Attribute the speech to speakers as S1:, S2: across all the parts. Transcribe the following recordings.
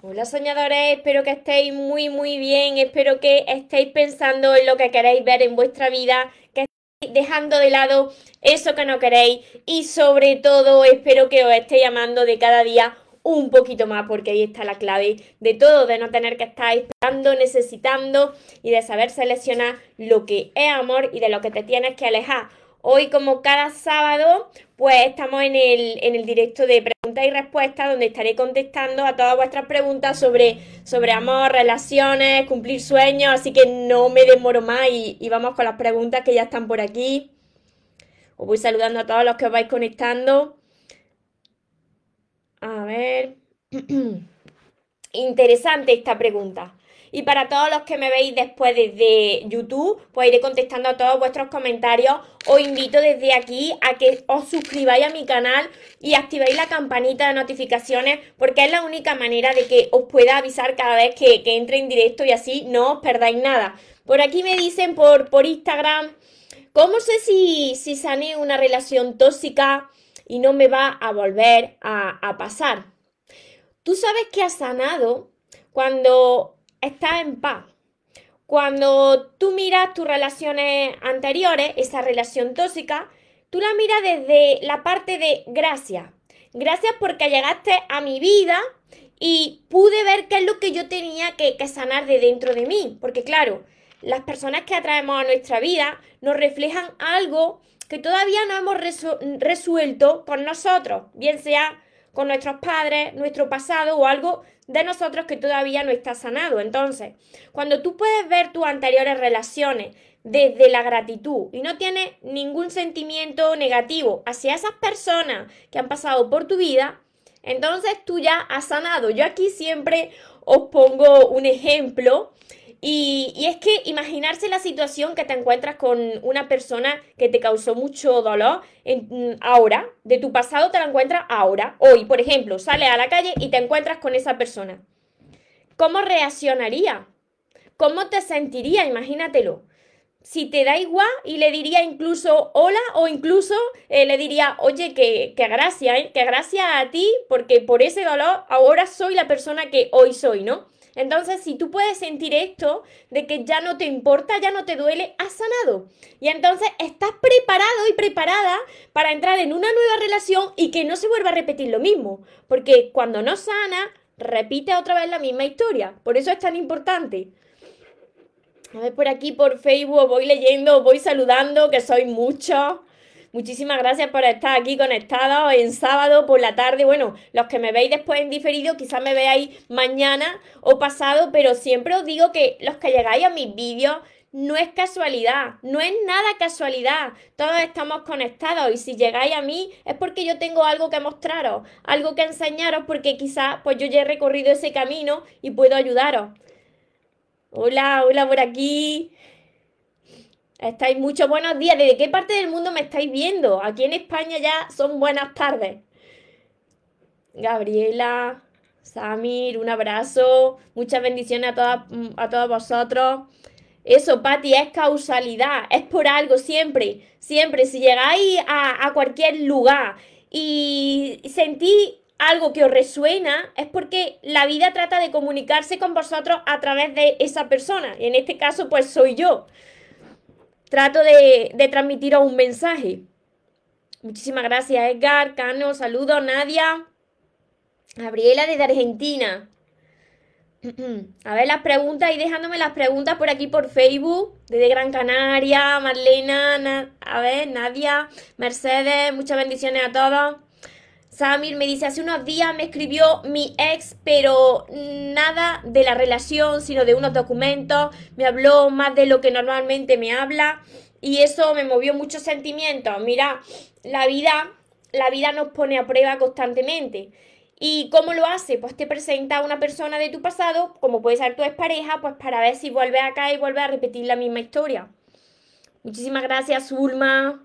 S1: Hola soñadores, espero que estéis muy muy bien, espero que estéis pensando en lo que queréis ver en vuestra vida, que estéis dejando de lado eso que no queréis y sobre todo espero que os estéis amando de cada día un poquito más porque ahí está la clave de todo, de no tener que estar esperando, necesitando y de saber seleccionar lo que es amor y de lo que te tienes que alejar. Hoy, como cada sábado, pues estamos en el, en el directo de preguntas y respuestas, donde estaré contestando a todas vuestras preguntas sobre, sobre amor, relaciones, cumplir sueños, así que no me demoro más y, y vamos con las preguntas que ya están por aquí. Os voy saludando a todos los que os vais conectando. A ver. Interesante esta pregunta. Y para todos los que me veis después desde YouTube, pues iré contestando a todos vuestros comentarios. Os invito desde aquí a que os suscribáis a mi canal y activéis la campanita de notificaciones porque es la única manera de que os pueda avisar cada vez que, entre en directo y así no os perdáis nada. Por aquí me dicen por, por Instagram, ¿cómo sé si, si sané una relación tóxica y no me va a volver a, a pasar? Tú sabes que has sanado cuando estás en paz. Cuando tú miras tus relaciones anteriores, esa relación tóxica, tú la miras desde la parte de gracias. Gracias porque llegaste a mi vida y pude ver qué es lo que yo tenía que, sanar de dentro de mí. Porque claro, las personas que atraemos a nuestra vida nos reflejan algo que todavía no hemos resuelto con nosotros, bien sea con nuestros padres, nuestro pasado o algo de nosotros que todavía no está sanado. Entonces, cuando tú puedes ver tus anteriores relaciones desde la gratitud y no tienes ningún sentimiento negativo hacia esas personas que han pasado por tu vida, entonces tú ya has sanado. Yo aquí siempre os pongo un ejemplo y, es que imaginarse la situación que te encuentras con una persona que te causó mucho dolor en, ahora, de tu pasado te la encuentras ahora, hoy, por ejemplo, sales a la calle y te encuentras con esa persona. ¿Cómo reaccionaría? ¿Cómo te sentiría? Imagínatelo. Si te da igual y le diría incluso hola o incluso eh, le diría, oye, que, que gracias, ¿eh? que gracias a ti porque por ese dolor ahora soy la persona que hoy soy, ¿no? Entonces, si tú puedes sentir esto de que ya no te importa, ya no te duele, has sanado. Y entonces estás preparado y preparada para entrar en una nueva relación y que no se vuelva a repetir lo mismo. Porque cuando no sana, repite otra vez la misma historia. Por eso es tan importante. A ver, por aquí, por Facebook, voy leyendo, voy saludando, que soy muchos. Muchísimas gracias por estar aquí conectados en sábado por la tarde. Bueno, los que me veis después en diferido, quizás me veáis mañana o pasado, pero siempre os digo que los que llegáis a mis vídeos no es casualidad, no es nada casualidad. Todos estamos conectados y si llegáis a mí es porque yo tengo algo que mostraros, algo que enseñaros, porque quizás pues yo ya he recorrido ese camino y puedo ayudaros. Hola, hola por aquí. Estáis muchos buenos días. ¿Desde qué parte del mundo me estáis viendo? Aquí en España ya son buenas tardes. Gabriela, Samir, un abrazo. Muchas bendiciones a, todas, a todos vosotros. Eso, Patti, es causalidad, es por algo, siempre, siempre. Si llegáis a, a cualquier lugar y sentís algo que os resuena, es porque la vida trata de comunicarse con vosotros a través de esa persona. Y en este caso, pues soy yo trato de, de transmitiros un mensaje. Muchísimas gracias, Edgar, Cano, saludos, Nadia, Gabriela desde Argentina. A ver las preguntas y dejándome las preguntas por aquí por Facebook, desde Gran Canaria, Marlena, a ver, Nadia, Mercedes, muchas bendiciones a todos. Samir me dice, hace unos días me escribió mi ex, pero nada de la relación, sino de unos documentos. Me habló más de lo que normalmente me habla y eso me movió muchos sentimientos. Mira, la vida, la vida nos pone a prueba constantemente. ¿Y cómo lo hace? Pues te presenta a una persona de tu pasado, como puede ser tu expareja, pues para ver si vuelve acá y vuelve a repetir la misma historia. Muchísimas gracias, Zulma.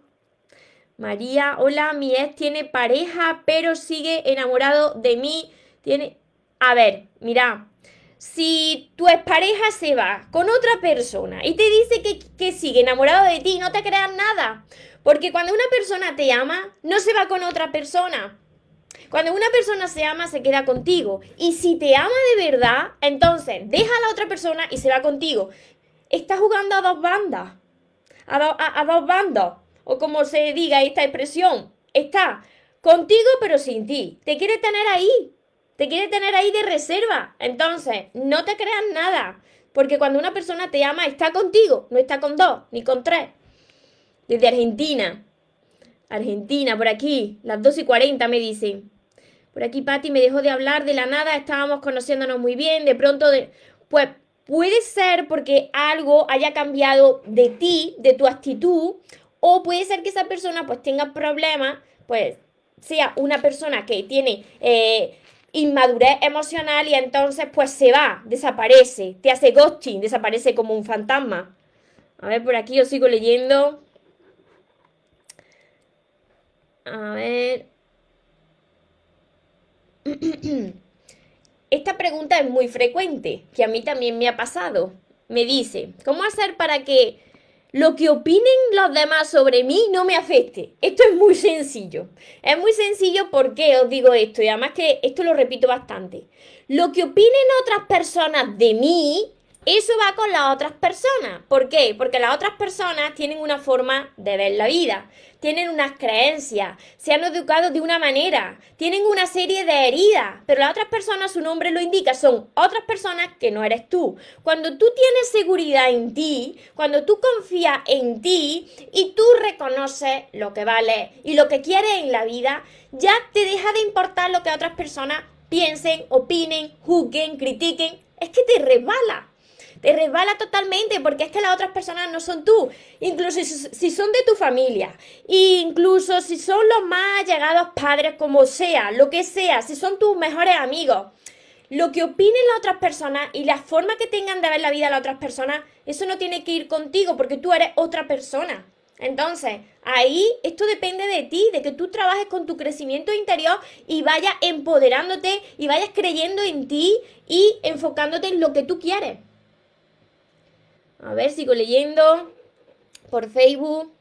S1: María, hola, mi ex tiene pareja, pero sigue enamorado de mí. Tiene. A ver, mira. Si tu expareja se va con otra persona y te dice que, que sigue enamorado de ti, no te creas nada. Porque cuando una persona te ama, no se va con otra persona. Cuando una persona se ama, se queda contigo. Y si te ama de verdad, entonces deja a la otra persona y se va contigo. Está jugando a dos bandas. A, a dos bandos. O como se diga esta expresión. Está contigo pero sin ti. Te quiere tener ahí. Te quiere tener ahí de reserva. Entonces, no te creas nada. Porque cuando una persona te ama, está contigo. No está con dos, ni con tres. Desde Argentina. Argentina, por aquí. Las 2 y 40 me dicen. Por aquí Patti me dejó de hablar de la nada. Estábamos conociéndonos muy bien. De pronto, de... pues puede ser porque algo haya cambiado de ti, de tu actitud. O puede ser que esa persona pues tenga problemas. Pues sea una persona que tiene... Eh, inmadurez emocional y entonces pues se va, desaparece, te hace ghosting, desaparece como un fantasma. A ver, por aquí yo sigo leyendo. A ver. Esta pregunta es muy frecuente, que a mí también me ha pasado. Me dice, ¿cómo hacer para que lo que opinen los demás sobre mí no me afecte. Esto es muy sencillo. Es muy sencillo porque os digo esto y además que esto lo repito bastante. Lo que opinen otras personas de mí eso va con las otras personas. ¿Por qué? Porque las otras personas tienen una forma de ver la vida, tienen unas creencias, se han educado de una manera, tienen una serie de heridas, pero las otras personas, su nombre lo indica, son otras personas que no eres tú. Cuando tú tienes seguridad en ti, cuando tú confías en ti y tú reconoces lo que vale y lo que quieres en la vida, ya te deja de importar lo que otras personas piensen, opinen, juzguen, critiquen. Es que te resbala te resbala totalmente porque es que las otras personas no son tú. Incluso si, son de tu familia, incluso si son los más allegados padres, como sea, lo que sea, si son tus mejores amigos. Lo que opinen las otras personas y la forma que tengan de ver la vida las otras personas, eso no tiene que ir contigo porque tú eres otra persona. Entonces, ahí esto depende de ti, de que tú trabajes con tu crecimiento interior y vayas empoderándote y vayas creyendo en ti y enfocándote en lo que tú quieres. A ver, sigo leyendo por Facebook.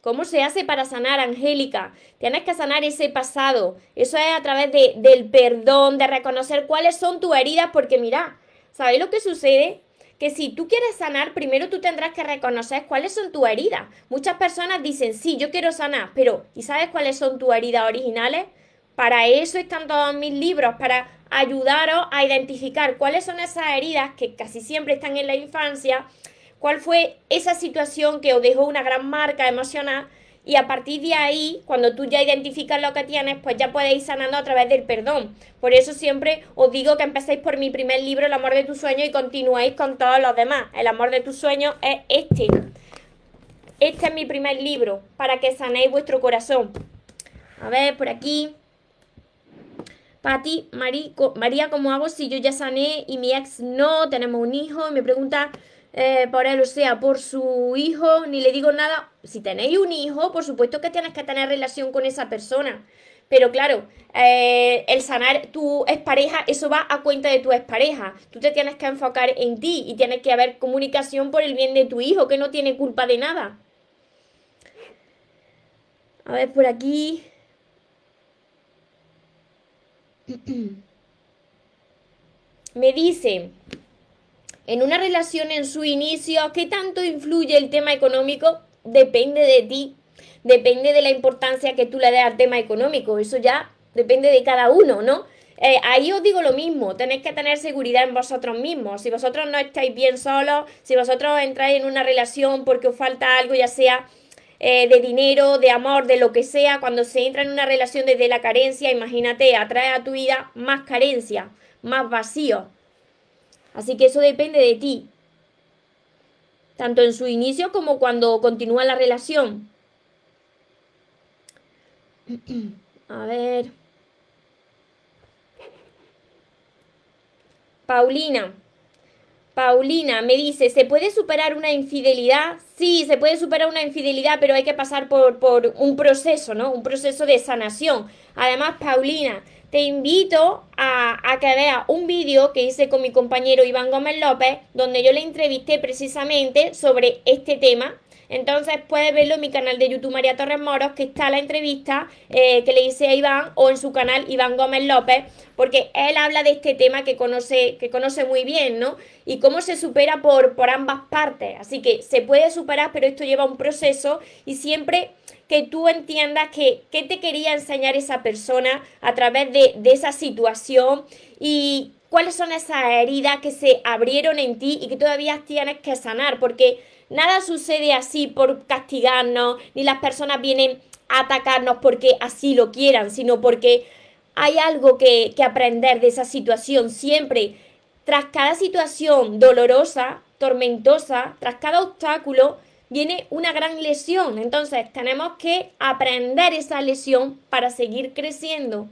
S1: ¿Cómo se hace para sanar, Angélica? Tienes que sanar ese pasado. Eso es a través de, del perdón, de reconocer cuáles son tus heridas, porque mira, ¿sabes lo que sucede? Que si tú quieres sanar, primero tú tendrás que reconocer cuáles son tus heridas. Muchas personas dicen, sí, yo quiero sanar, pero ¿y sabes cuáles son tus heridas originales? Para eso están todos mis libros, para ayudaros a identificar cuáles son esas heridas que casi siempre están en la infancia, cuál fue esa situación que os dejó una gran marca emocional y a partir de ahí, cuando tú ya identificas lo que tienes, pues ya podéis ir sanando a través del perdón. Por eso siempre os digo que empecéis por mi primer libro, El amor de tu sueño, y continuéis con todos los demás. El amor de tu sueño es este. Este es mi primer libro, para que sanéis vuestro corazón. A ver, por aquí. Pati, María, ¿cómo hago si yo ya sané y mi ex no? Tenemos un hijo me pregunta eh, por él, o sea, por su hijo, ni le digo nada. Si tenéis un hijo, por supuesto que tienes que tener relación con esa persona. Pero claro, eh, el sanar tu expareja, eso va a cuenta de tu expareja. Tú te tienes que enfocar en ti y tienes que haber comunicación por el bien de tu hijo, que no tiene culpa de nada. A ver, por aquí. Me dice, en una relación en su inicio, ¿qué tanto influye el tema económico? Depende de ti, depende de la importancia que tú le des al tema económico, eso ya depende de cada uno, ¿no? Eh, ahí os digo lo mismo, tenéis que tener seguridad en vosotros mismos. Si vosotros no estáis bien solos, si vosotros entráis en una relación porque os falta algo, ya sea eh, de dinero, de amor, de lo que sea, cuando se entra en una relación desde la carencia, imagínate, atrae a tu vida más carencia, más vacío. Así que eso depende de ti, tanto en su inicio como cuando continúa la relación. A ver. Paulina. Paulina me dice, ¿se puede superar una infidelidad? Sí, se puede superar una infidelidad, pero hay que pasar por, por un proceso, ¿no? Un proceso de sanación. Además, Paulina, te invito a, a que veas un vídeo que hice con mi compañero Iván Gómez López, donde yo le entrevisté precisamente sobre este tema. Entonces puedes verlo en mi canal de YouTube María Torres Moros, que está la entrevista eh, que le hice a Iván, o en su canal Iván Gómez López, porque él habla de este tema que conoce, que conoce muy bien, ¿no? Y cómo se supera por, por ambas partes. Así que se puede superar, pero esto lleva un proceso y siempre que tú entiendas que qué te quería enseñar esa persona a través de, de esa situación y cuáles son esas heridas que se abrieron en ti y que todavía tienes que sanar, porque nada sucede así por castigarnos, ni las personas vienen a atacarnos porque así lo quieran, sino porque hay algo que, que aprender de esa situación siempre. Tras cada situación dolorosa, tormentosa, tras cada obstáculo, viene una gran lesión. Entonces tenemos que aprender esa lesión para seguir creciendo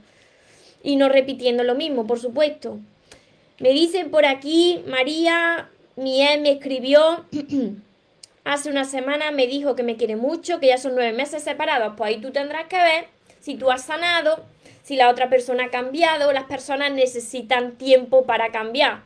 S1: y no repitiendo lo mismo, por supuesto. Me dicen por aquí, María, mi ex me escribió hace una semana, me dijo que me quiere mucho, que ya son nueve meses separados. Pues ahí tú tendrás que ver si tú has sanado, si la otra persona ha cambiado. Las personas necesitan tiempo para cambiar.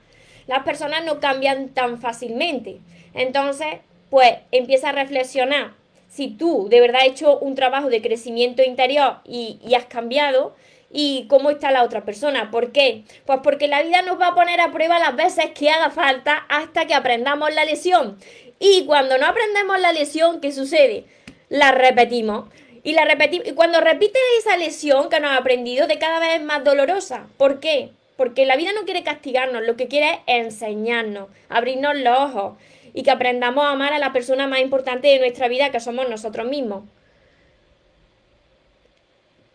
S1: Las personas no cambian tan fácilmente. Entonces, pues empieza a reflexionar. Si tú de verdad has hecho un trabajo de crecimiento interior y, y has cambiado, y cómo está la otra persona. ¿Por qué? Pues porque la vida nos va a poner a prueba las veces que haga falta hasta que aprendamos la lesión. Y cuando no aprendemos la lesión, ¿qué sucede? La repetimos. Y la. Y cuando repites esa lesión que nos ha aprendido, de cada vez es más dolorosa. ¿Por qué? Porque la vida no quiere castigarnos, lo que quiere es enseñarnos, abrirnos los ojos y que aprendamos a amar a la persona más importante de nuestra vida, que somos nosotros mismos.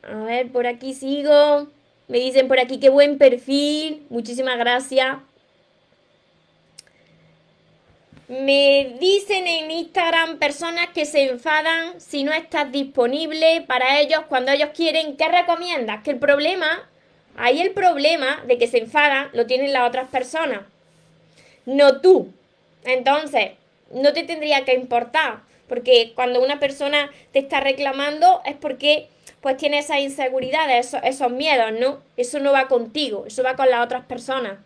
S1: A ver, por aquí sigo. Me dicen por aquí qué buen perfil. Muchísimas gracias. Me dicen en Instagram personas que se enfadan si no estás disponible para ellos cuando ellos quieren. ¿Qué recomiendas? Que el problema, ahí el problema de que se enfadan lo tienen las otras personas, no tú. Entonces, no te tendría que importar, porque cuando una persona te está reclamando es porque pues tiene esas inseguridades, esos, esos miedos, ¿no? Eso no va contigo, eso va con las otras personas.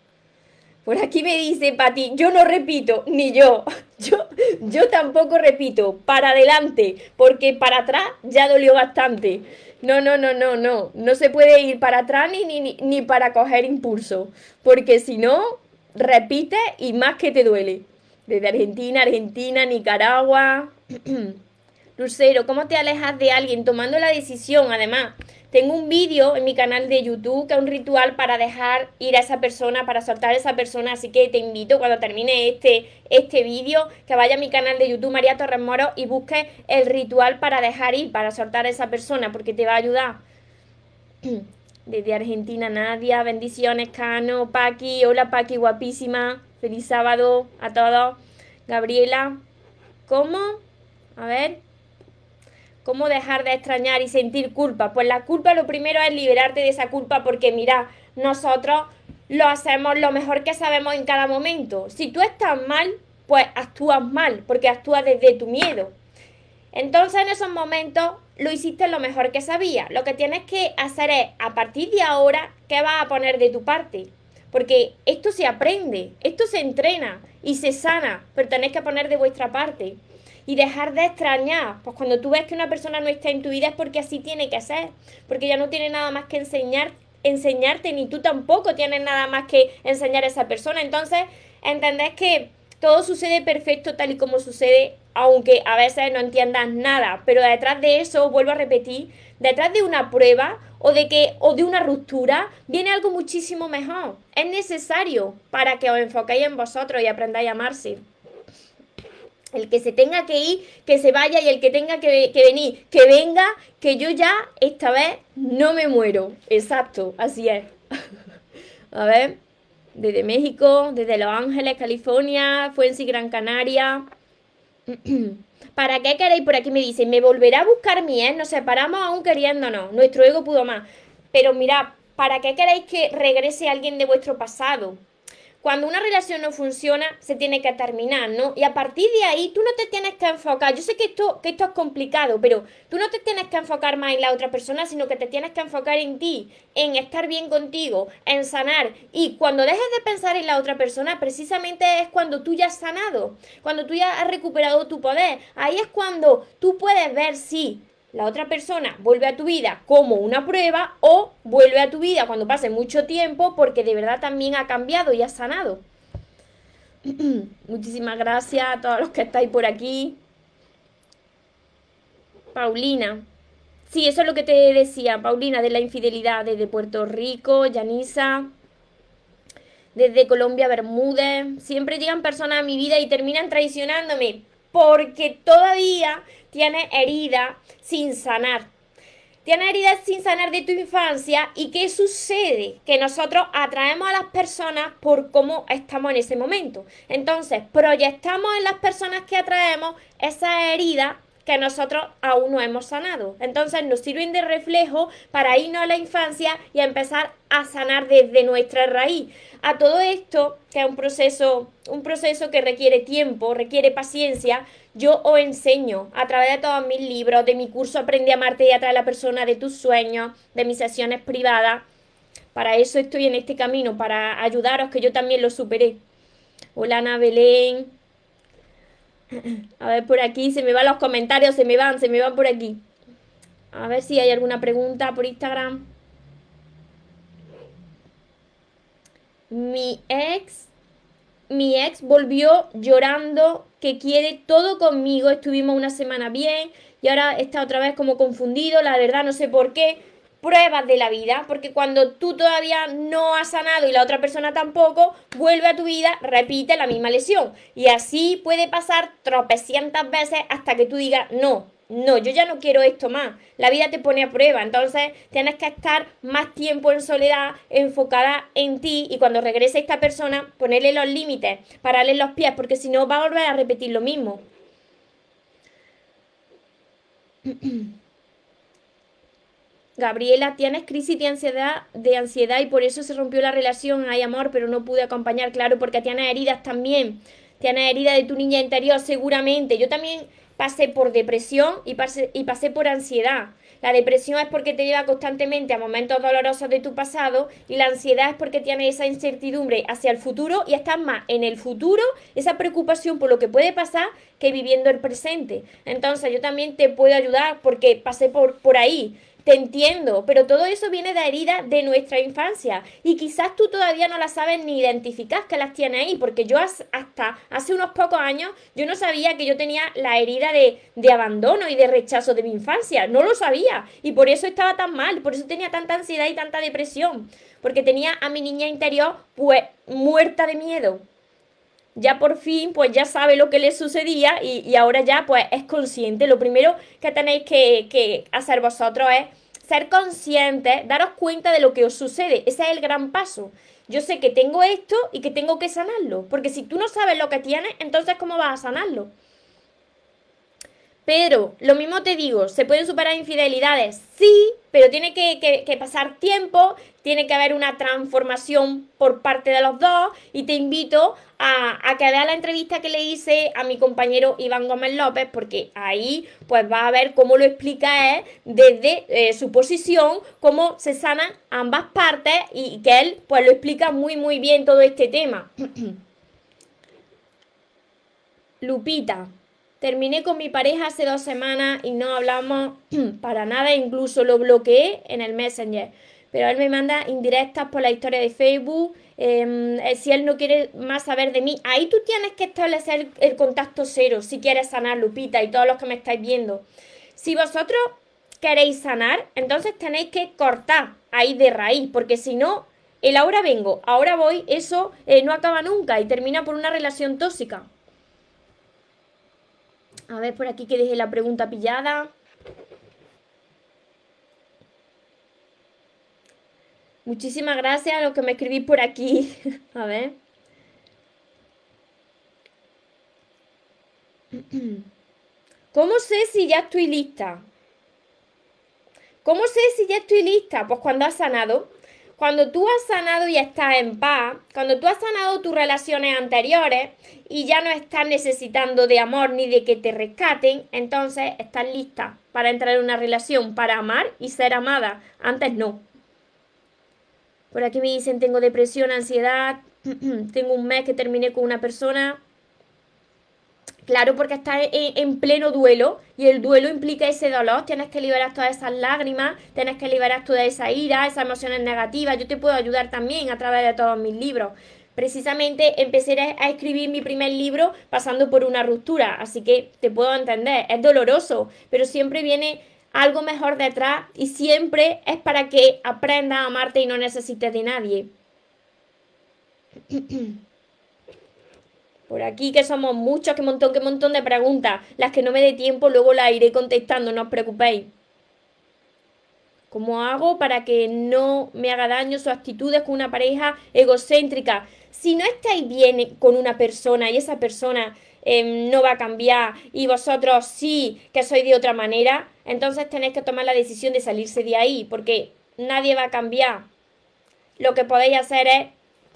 S1: Por aquí me dice Pati, yo no repito, ni yo. yo. Yo tampoco repito, para adelante, porque para atrás ya dolió bastante. No, no, no, no, no. No se puede ir para atrás ni, ni, ni para coger impulso, porque si no, repite y más que te duele. Desde Argentina, Argentina, Nicaragua. Lucero, ¿cómo te alejas de alguien tomando la decisión? Además, tengo un vídeo en mi canal de YouTube que es un ritual para dejar ir a esa persona, para soltar a esa persona. Así que te invito cuando termine este, este vídeo que vaya a mi canal de YouTube María Torres Moro y busque el ritual para dejar ir, para soltar a esa persona, porque te va a ayudar. Desde Argentina, Nadia, bendiciones, Cano, Paqui, hola Paqui, guapísima, feliz sábado a todos. Gabriela, ¿cómo? A ver, ¿Cómo dejar de extrañar y sentir culpa? Pues la culpa lo primero es liberarte de esa culpa porque mira, nosotros lo hacemos lo mejor que sabemos en cada momento. Si tú estás mal, pues actúas mal porque actúas desde tu miedo. Entonces en esos momentos lo hiciste lo mejor que sabías. Lo que tienes que hacer es, a partir de ahora, ¿qué vas a poner de tu parte? Porque esto se aprende, esto se entrena y se sana, pero tenéis que poner de vuestra parte y dejar de extrañar. Pues cuando tú ves que una persona no está en tu vida es porque así tiene que ser, porque ya no tiene nada más que enseñar, enseñarte, ni tú tampoco tienes nada más que enseñar a esa persona. Entonces, entendés que todo sucede perfecto tal y como sucede, aunque a veces no entiendas nada, pero detrás de eso, vuelvo a repetir, detrás de una prueba o de que o de una ruptura viene algo muchísimo mejor. Es necesario para que os enfoquéis en vosotros y aprendáis a amarse. El que se tenga que ir, que se vaya y el que tenga que, venir, que venga, que yo ya esta vez no me muero. Exacto, así es. A ver, desde México, desde Los Ángeles, California, Fuensi, Gran Canaria. ¿Para qué queréis por aquí? Me dicen, me volverá a buscar mi ex, nos separamos aún queriéndonos, nuestro ego pudo más. Pero mirad, ¿para qué queréis que regrese alguien de vuestro pasado? Cuando una relación no funciona, se tiene que terminar, ¿no? Y a partir de ahí, tú no te tienes que enfocar. Yo sé que esto, que esto es complicado, pero tú no te tienes que enfocar más en la otra persona, sino que te tienes que enfocar en ti, en estar bien contigo, en sanar. Y cuando dejes de pensar en la otra persona, precisamente es cuando tú ya has sanado, cuando tú ya has recuperado tu poder. Ahí es cuando tú puedes ver si la otra persona vuelve a tu vida como una prueba o vuelve a tu vida cuando pase mucho tiempo porque de verdad también ha cambiado y ha sanado. Muchísimas gracias a todos los que estáis por aquí. Paulina. Sí, eso es lo que te decía, Paulina, de la infidelidad desde Puerto Rico, Yanisa, desde Colombia, Bermúdez. Siempre llegan personas a mi vida y terminan traicionándome porque todavía tiene herida sin sanar. Tiene heridas sin sanar de tu infancia y ¿qué sucede? Que nosotros atraemos a las personas por cómo estamos en ese momento. Entonces, proyectamos en las personas que atraemos esa herida que nosotros aún no hemos sanado. Entonces nos sirven de reflejo para irnos a la infancia y empezar a sanar desde nuestra raíz. A todo esto, que es un proceso, un proceso que requiere tiempo, requiere paciencia, yo os enseño a través de todos mis libros, de mi curso Aprende a amarte y atraer a la persona de tus sueños, de mis sesiones privadas. Para eso estoy en este camino, para ayudaros que yo también lo superé. Hola Ana Belén. A ver por aquí, se me van los comentarios, se me van, se me van por aquí. A ver si hay alguna pregunta por Instagram. Mi ex mi ex volvió llorando que quiere todo conmigo. Estuvimos una semana bien y ahora está otra vez como confundido. La verdad no sé por qué. Pruebas de la vida, porque cuando tú todavía no has sanado y la otra persona tampoco, vuelve a tu vida, repite la misma lesión. Y así puede pasar tropecientas veces hasta que tú digas, no, no, yo ya no quiero esto más. La vida te pone a prueba, entonces tienes que estar más tiempo en soledad, enfocada en ti y cuando regrese esta persona, ponerle los límites, pararle los pies, porque si no va a volver a repetir lo mismo. Gabriela, tienes crisis de ansiedad, de ansiedad y por eso se rompió la relación. Hay amor, pero no pude acompañar, claro, porque tienes heridas también. Tienes heridas de tu niña interior, seguramente. Yo también pasé por depresión y pasé, y pasé por ansiedad. La depresión es porque te lleva constantemente a momentos dolorosos de tu pasado y la ansiedad es porque tienes esa incertidumbre hacia el futuro y estás más en el futuro, esa preocupación por lo que puede pasar que viviendo el presente. Entonces yo también te puedo ayudar porque pasé por, por ahí. Te entiendo, pero todo eso viene de heridas de nuestra infancia. Y quizás tú todavía no las sabes ni identificas que las tienes ahí, porque yo hasta hace unos pocos años yo no sabía que yo tenía la herida de, de abandono y de rechazo de mi infancia, no lo sabía. Y por eso estaba tan mal, por eso tenía tanta ansiedad y tanta depresión, porque tenía a mi niña interior pues muerta de miedo ya por fin pues ya sabe lo que le sucedía y, ahora ya pues es consciente. Lo primero que tenéis que, que hacer vosotros es ser conscientes, daros cuenta de lo que os sucede. Ese es el gran paso. Yo sé que tengo esto y que tengo que sanarlo. Porque si tú no sabes lo que tienes, entonces ¿cómo vas a sanarlo? Pero, lo mismo te digo, ¿se pueden superar infidelidades? Sí, pero tiene que, pasar tiempo, tiene que haber una transformación por parte de los dos y te invito a, que veas la entrevista que le hice a mi compañero Iván Gómez López porque ahí pues va a ver cómo lo explica él desde eh, su posición, cómo se sanan ambas partes y que él pues lo explica muy muy bien todo este tema. Lupita. Terminé con mi pareja hace dos semanas y no hablamos para nada, incluso lo bloqueé en el Messenger. Pero él me manda indirectas por la historia de Facebook. Em, eh, si él no quiere más saber de mí, ahí tú tienes que establecer el contacto cero si quieres sanar, Lupita, y todos los que me estáis viendo. Si vosotros queréis sanar, entonces tenéis que cortar ahí de raíz, porque si no, el ahora vengo, ahora voy, eso eh, no acaba nunca y termina por una relación tóxica. A ver por aquí que deje la pregunta pillada. Muchísimas gracias a los que me escribís por aquí. a ver. ¿Cómo sé si ya estoy lista? ¿Cómo sé si ya estoy lista? Pues cuando has sanado. Cuando tú has sanado y estás en paz, cuando tú has sanado tus relaciones anteriores y ya no estás necesitando de amor ni de que te rescaten, entonces estás lista para entrar en una relación, para amar y ser amada. Antes no. Por aquí me dicen, tengo depresión, ansiedad, tengo un mes que terminé con una persona, Claro, porque estás en, pleno duelo y el duelo implica ese dolor. Tienes que liberar todas esas lágrimas, tienes que liberar toda esa ira, esas emociones negativas. Yo te puedo ayudar también a través de todos mis libros. Precisamente empecé a escribir mi primer libro pasando por una ruptura, así que te puedo entender. Es doloroso, pero siempre viene algo mejor detrás y siempre es para que aprendas a amarte y no necesites de nadie. Por aquí que somos muchos, que montón, que montón de preguntas. Las que no me dé tiempo, luego las iré contestando, no os preocupéis. ¿Cómo hago para que no me haga daño sus actitudes con una pareja egocéntrica? Si no estáis bien con una persona y esa persona em, no va a cambiar y vosotros sí que sois de otra manera, entonces tenéis que tomar la decisión de salirse de ahí, porque nadie va a cambiar. Lo que podéis hacer es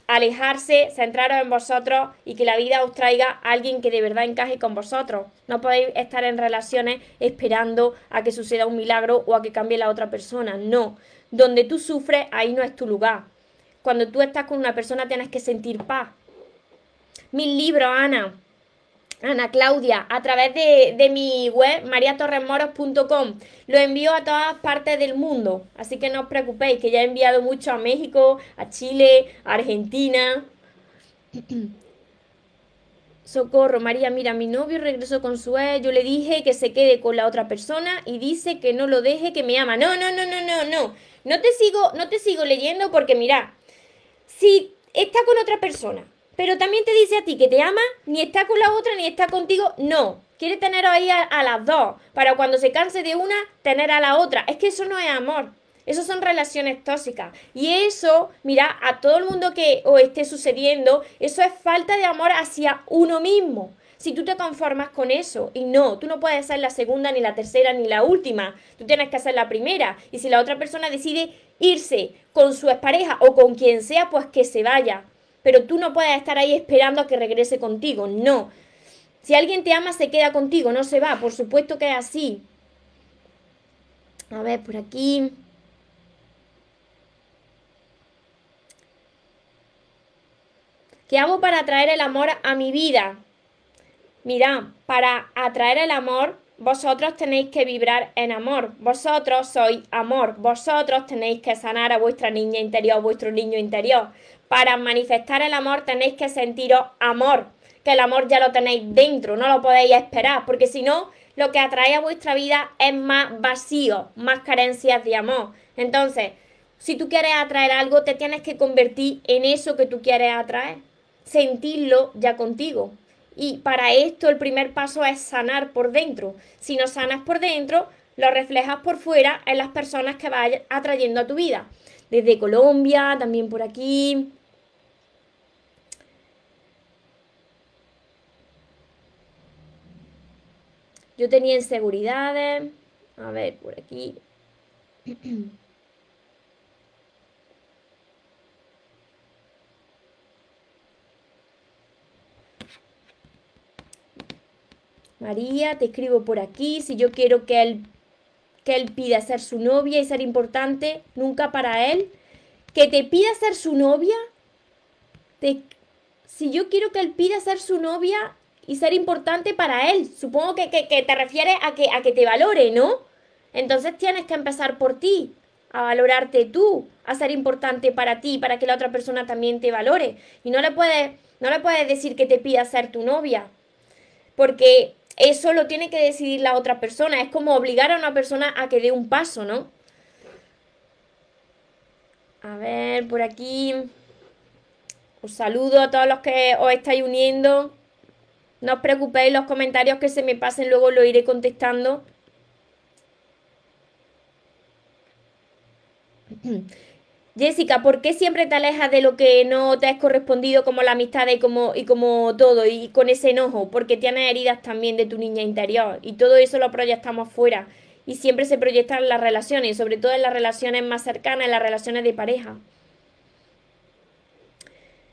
S1: alejarse, centraros en vosotros y que la vida os traiga a alguien que de verdad encaje con vosotros. No podéis estar en relaciones esperando a que suceda un milagro o a que cambie la otra persona. No. Donde tú sufres, ahí no es tu lugar. Cuando tú estás con una persona tienes que sentir paz. Mis libros, Ana. Ana Claudia, a través de, mi web mariatorremoros.com. Lo envío a todas partes del mundo, así que no os preocupéis, que ya he enviado mucho a México, a Chile, a Argentina. Socorro, María, mira, mi novio regresó con su ex, yo le dije que se quede con la otra persona y dice que no lo deje, que me ama. No, no, no, no, no, no. No te sigo, no te sigo leyendo porque mira, si está con otra persona pero también te dice a ti que te ama, ni está con la otra, ni está contigo, no. Quiere tener ahí a, a, las dos, para cuando se canse de una, tener a la otra. Es que eso no es amor. Eso son relaciones tóxicas. Y eso, mira, a todo el mundo que os esté sucediendo, eso es falta de amor hacia uno mismo. Si tú te conformas con eso, y no, tú no puedes ser la segunda, ni la tercera, ni la última, tú tienes que ser la primera. Y si la otra persona decide irse con su expareja o con quien sea, pues que se vaya pero tú no puedes estar ahí esperando a que regrese contigo, no. Si alguien te ama, se queda contigo, no se va, por supuesto que es así. A ver, por aquí. ¿Qué hago para atraer el amor a mi vida? Mira, para atraer el amor, vosotros tenéis que vibrar en amor. Vosotros sois amor. Vosotros tenéis que sanar a vuestra niña interior, vuestro niño interior. Para manifestar el amor tenéis que sentiros amor, que el amor ya lo tenéis dentro, no lo podéis esperar, porque si no, lo que atrae a vuestra vida es más vacío, más carencias de amor. Entonces, si tú quieres atraer algo, te tienes que convertir en eso que tú quieres atraer, sentirlo ya contigo. Y para esto el primer paso es sanar por dentro. Si no sanas por dentro, lo reflejas por fuera en las personas que vas atrayendo a tu vida. Desde Colombia, también por aquí, Yo tenía inseguridades. A ver, por aquí. María, te escribo por aquí. Si yo quiero que él, que él pida ser su novia y ser importante, nunca para él. Que te pida ser su novia. si yo quiero que él pida ser su novia, y ser importante para él. Supongo que, te refieres a que, a que te valore, ¿no? Entonces tienes que empezar por ti, a valorarte tú, a ser importante para ti, para que la otra persona también te valore. Y no le puedes, no le puedes decir que te pida ser tu novia, porque eso lo tiene que decidir la otra persona. Es como obligar a una persona a que dé un paso, ¿no? A ver, por aquí. Os saludo a todos los que os estáis uniendo. No os preocupéis, los comentarios que se me pasen luego lo iré contestando. Jessica, ¿por qué siempre te alejas de lo que no te has correspondido como la amistad y como, y como todo y con ese enojo? Porque tienes heridas también de tu niña interior y todo eso lo proyectamos fuera y siempre se proyectan las relaciones, sobre todo en las relaciones más cercanas, en las relaciones de pareja.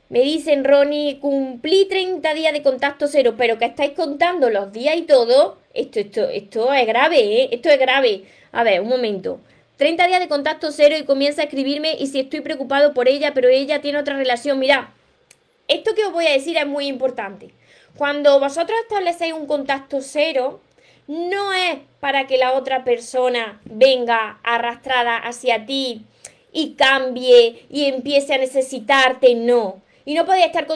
S1: Me dicen, Ronnie, cumplí 30 días de contacto cero, pero que estáis contando los días y todo. Esto, esto, esto es grave, ¿eh? Esto es grave. A ver, un momento. 30 días de contacto cero y comienza a escribirme y si estoy preocupado por ella, pero ella tiene otra relación. Mira, esto que os voy a decir es muy importante. Cuando vosotros establecéis un contacto cero, no es para que la otra persona venga arrastrada hacia ti y cambie y empiece a necesitarte, no. Y no podéis estar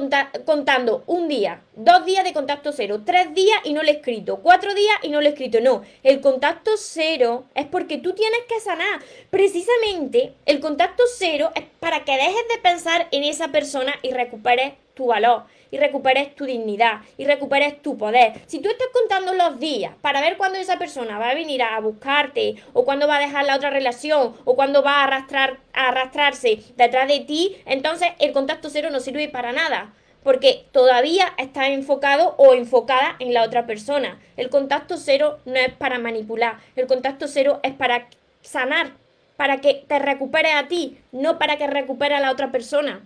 S1: contando un día, dos días de contacto cero, tres días y no le he escrito, cuatro días y no le he escrito. No, el contacto cero es porque tú tienes que sanar. Precisamente el contacto cero es para que dejes de pensar en esa persona y recuperes tu valor y recuperes tu dignidad y recuperes tu poder. Si tú estás contando los días para ver cuándo esa persona va a venir a buscarte o cuándo va a dejar la otra relación o cuándo va a arrastrar a arrastrarse detrás de ti, entonces el contacto cero no sirve para nada. Porque todavía está enfocado o enfocada en la otra persona. El contacto cero no es para manipular. El contacto cero es para sanar, para que te recupere a ti, no para que recupere a la otra persona.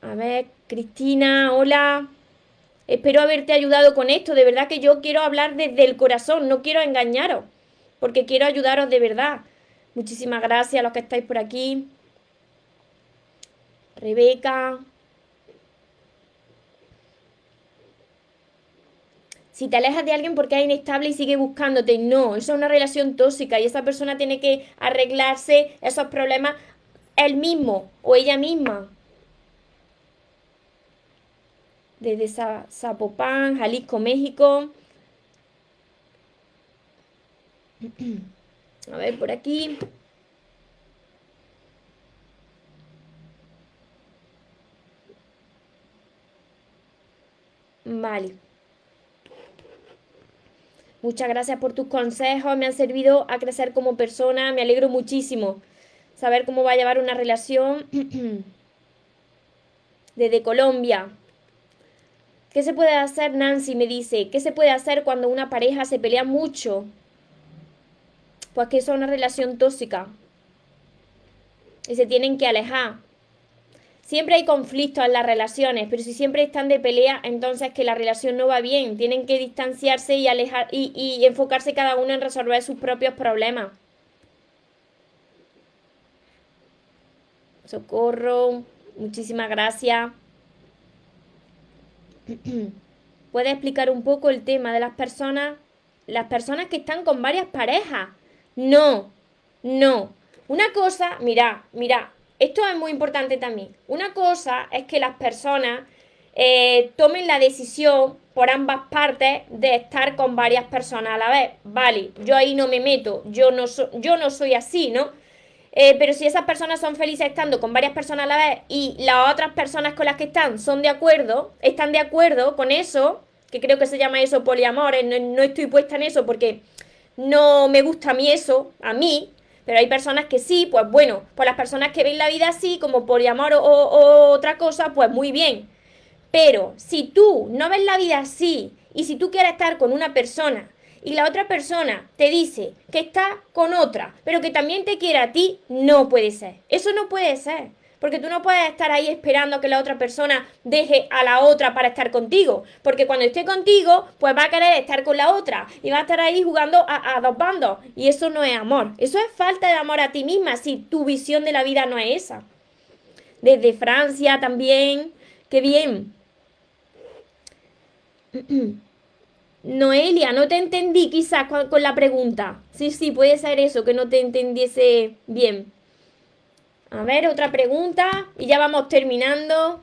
S1: A ver, Cristina, hola. Espero haberte ayudado con esto. De verdad que yo quiero hablar desde el corazón, no quiero engañaros, porque quiero ayudaros de verdad. Muchísimas gracias a los que estáis por aquí. Rebeca. Si te alejas de alguien porque es inestable y sigue buscándote, no, eso es una relación tóxica y esa persona tiene que arreglarse esos problemas él mismo o ella misma desde Zapopan, Jalisco, México. A ver, por aquí. Vale. Muchas gracias por tus consejos, me han servido a crecer como persona, me alegro muchísimo saber cómo va a llevar una relación desde Colombia. ¿Qué se puede hacer, Nancy? Me dice, ¿qué se puede hacer cuando una pareja se pelea mucho? Pues que eso es una relación tóxica. Y se tienen que alejar. Siempre hay conflictos en las relaciones, pero si siempre están de pelea, entonces que la relación no va bien. Tienen que distanciarse y alejar y, y enfocarse cada uno en resolver sus propios problemas. Socorro, muchísimas gracias. ¿Puede explicar un poco el tema de las personas? Las personas que están con varias parejas. No, no. Una cosa, mira, mira, esto es muy importante también. Una cosa es que las personas eh, tomen la decisión por ambas partes de estar con varias personas a la vez. Vale, yo ahí no me meto, yo no, yo no soy así, ¿no? Eh, pero si esas personas son felices estando con varias personas a la vez y las otras personas con las que están son de acuerdo, están de acuerdo con eso, que creo que se llama eso poliamor, eh, no, estoy puesta en eso porque no me gusta a mí eso, a mí, pero hay personas que sí, pues bueno, pues las personas que ven la vida así, como poliamor o, o otra cosa, pues muy bien. Pero si tú no ves la vida así y si tú quieres estar con una persona y la otra persona te dice que está con otra, pero que también te quiere a ti, no puede ser. Eso no puede ser. Porque tú no puedes estar ahí esperando que la otra persona deje a la otra para estar contigo. Porque cuando esté contigo, pues va a querer estar con la otra. Y va a estar ahí jugando a, a, dos bandos. Y eso no es amor. Eso es falta de amor a ti misma si tu visión de la vida no es esa. Desde Francia también. Qué bien. Noelia, no te entendí quizás con, la pregunta. Sí, sí, puede ser eso, que no te entendiese bien. A ver, otra pregunta y ya vamos terminando.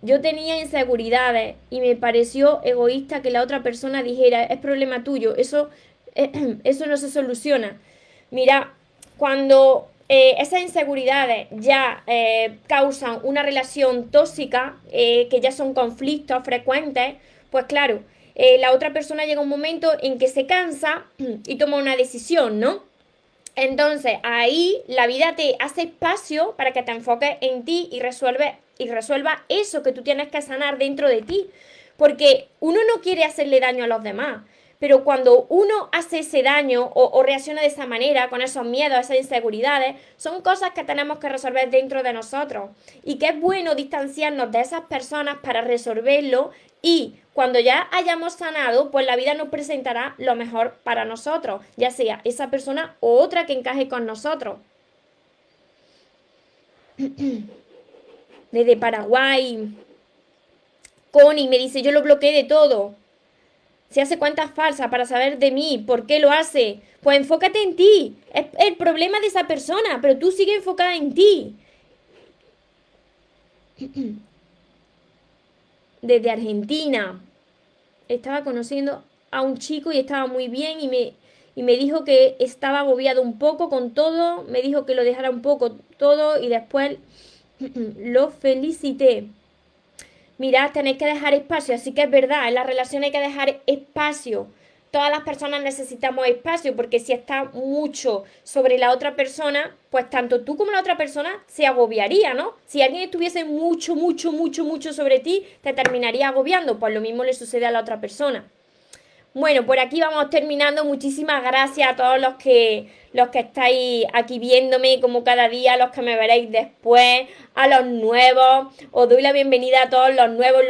S1: Yo tenía inseguridades y me pareció egoísta que la otra persona dijera, es problema tuyo, eso, eso no se soluciona. Mira, cuando eh, esas inseguridades ya eh, causan una relación tóxica, eh, que ya son conflictos frecuentes, pues claro, eh, la otra persona llega un momento en que se cansa y toma una decisión, ¿no? Entonces ahí la vida te hace espacio para que te enfoques en ti y, resuelve, y resuelva eso que tú tienes que sanar dentro de ti. Porque uno no quiere hacerle daño a los demás, Pero cuando uno hace ese daño o, reacciona de esa manera, con esos miedos, esas inseguridades, son cosas que tenemos que resolver dentro de nosotros. Y que es bueno distanciarnos de esas personas para resolverlo y cuando ya hayamos sanado, pues la vida nos presentará lo mejor para nosotros, ya sea esa persona o otra que encaje con nosotros. Desde Paraguay, Connie me dice, yo lo bloqueé de todo. Se hace cuentas falsas para saber de mí, por qué lo hace. Pues enfócate en ti. Es el problema de esa persona, pero tú sigue enfocada en ti. Desde Argentina. Estaba conociendo a un chico y estaba muy bien y me, y me dijo que estaba agobiado un poco con todo. Me dijo que lo dejara un poco todo y después lo felicité mirad, tenéis que dejar espacio, así que es verdad, en la relación hay que dejar espacio. Todas las personas necesitamos espacio porque si está mucho sobre la otra persona, pues tanto tú como la otra persona se agobiaría, ¿no? Si alguien estuviese mucho, mucho, mucho, mucho sobre ti, te terminaría agobiando, pues lo mismo le sucede a la otra persona. Bueno, por aquí vamos terminando. Muchísimas gracias a todos los que los que estáis aquí viéndome como cada día, los que me veréis después, a los nuevos. Os doy la bienvenida a todos los nuevos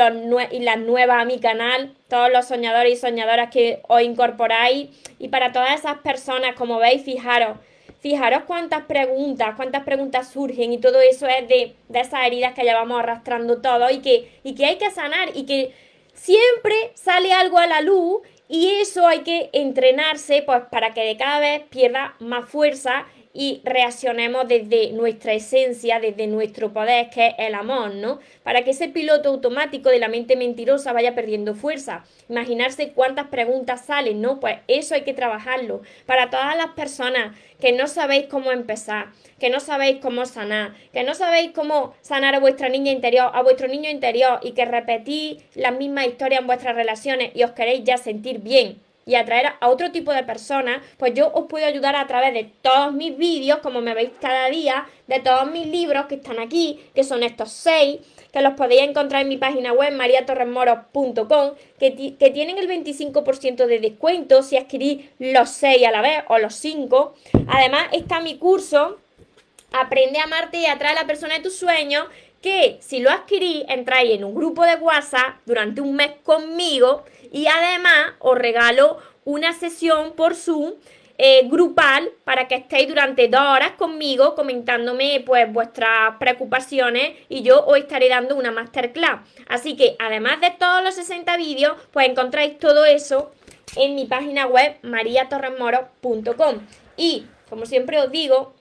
S1: y las nuevas a mi canal, todos los soñadores y soñadoras que os incorporáis. Y para todas esas personas, como veis, fijaros, fijaros cuántas preguntas, cuántas preguntas surgen y todo eso es de, de esas heridas que llevamos arrastrando todos y que, y que hay que sanar y que siempre sale algo a la luz y eso hay que entrenarse pues, para que de cada vez pierda más fuerza y reaccionemos desde nuestra esencia, desde nuestro poder, que es el amor, ¿no? Para que ese piloto automático de la mente mentirosa vaya perdiendo fuerza. Imaginarse cuántas preguntas salen, ¿no? Pues eso hay que trabajarlo. Para todas las personas que no sabéis cómo empezar, que no sabéis cómo sanar, que no sabéis cómo sanar a vuestra niña interior, a vuestro niño interior y que repetís las mismas historias en vuestras relaciones y os queréis ya sentir bien y atraer a otro tipo de personas, pues yo os puedo ayudar a través de todos mis vídeos, como me veis cada día, de todos mis libros que están aquí, que son estos seis, que los podéis encontrar en mi página web mariatorresmoros.com, que, que tienen el 25% de descuento si adquirís los seis a la vez o los cinco. Además está mi curso Aprende a amarte y atrae a la persona de tus sueños, que si lo adquirís, entráis en un grupo de WhatsApp durante un mes conmigo y además os regalo una sesión por Zoom eh, grupal para que estéis durante dos horas conmigo comentándome pues vuestras preocupaciones y yo os estaré dando una masterclass. Así que además de todos los 60 vídeos, pues encontráis todo eso en mi página web mariatorresmoro.com. Y como siempre os digo,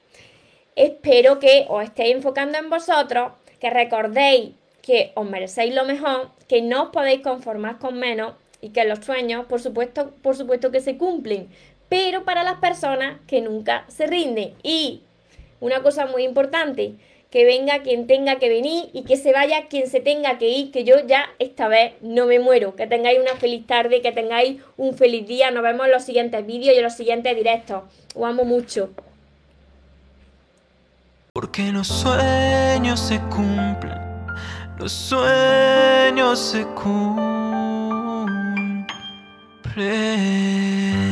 S1: espero que os estéis enfocando en vosotros, que recordéis que os merecéis lo mejor, que no os podéis conformar con menos y que los sueños, por supuesto, por supuesto que se cumplen, pero para las personas que nunca se rinden. Y una cosa muy importante, que venga quien tenga que venir y que se vaya quien se tenga que ir, que yo ya esta vez no me muero. Que tengáis una feliz tarde, que tengáis un feliz día. Nos vemos en los siguientes vídeos y en los siguientes directos. Os amo mucho.
S2: Porque los sueños se cumplen, los sueños se cumplen. place.